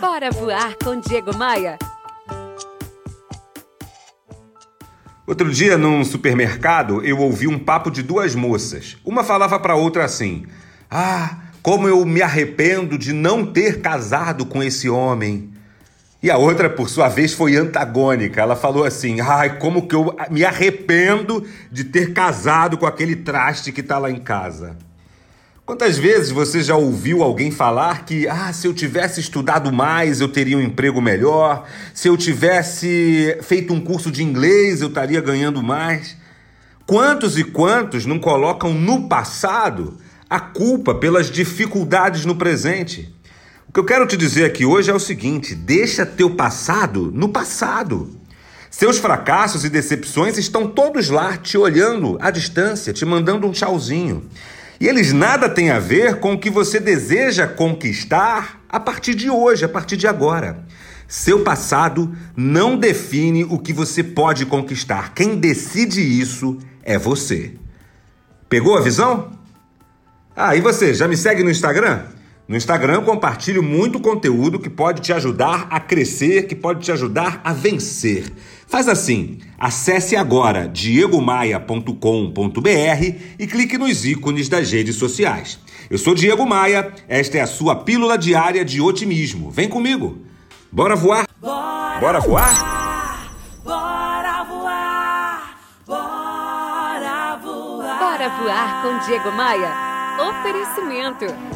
Bora voar com Diego Maia. Outro dia, num supermercado, eu ouvi um papo de duas moças. Uma falava para outra assim: Ah, como eu me arrependo de não ter casado com esse homem. E a outra, por sua vez, foi antagônica. Ela falou assim: Ai, como que eu me arrependo de ter casado com aquele traste que tá lá em casa. Quantas vezes você já ouviu alguém falar que, ah, se eu tivesse estudado mais, eu teria um emprego melhor, se eu tivesse feito um curso de inglês, eu estaria ganhando mais? Quantos e quantos não colocam no passado a culpa pelas dificuldades no presente? O que eu quero te dizer aqui hoje é o seguinte: deixa teu passado no passado. Seus fracassos e decepções estão todos lá te olhando à distância, te mandando um tchauzinho. E eles nada têm a ver com o que você deseja conquistar a partir de hoje, a partir de agora. Seu passado não define o que você pode conquistar. Quem decide isso é você. Pegou a visão? Ah, e você, já me segue no Instagram? No Instagram eu compartilho muito conteúdo que pode te ajudar a crescer, que pode te ajudar a vencer. Faz assim, acesse agora diegomaia.com.br e clique nos ícones das redes sociais. Eu sou Diego Maia, esta é a sua pílula diária de otimismo. Vem comigo. Bora voar? Bora, Bora voar? Bora voar! Bora voar! Bora voar com Diego Maia. Oferecimento.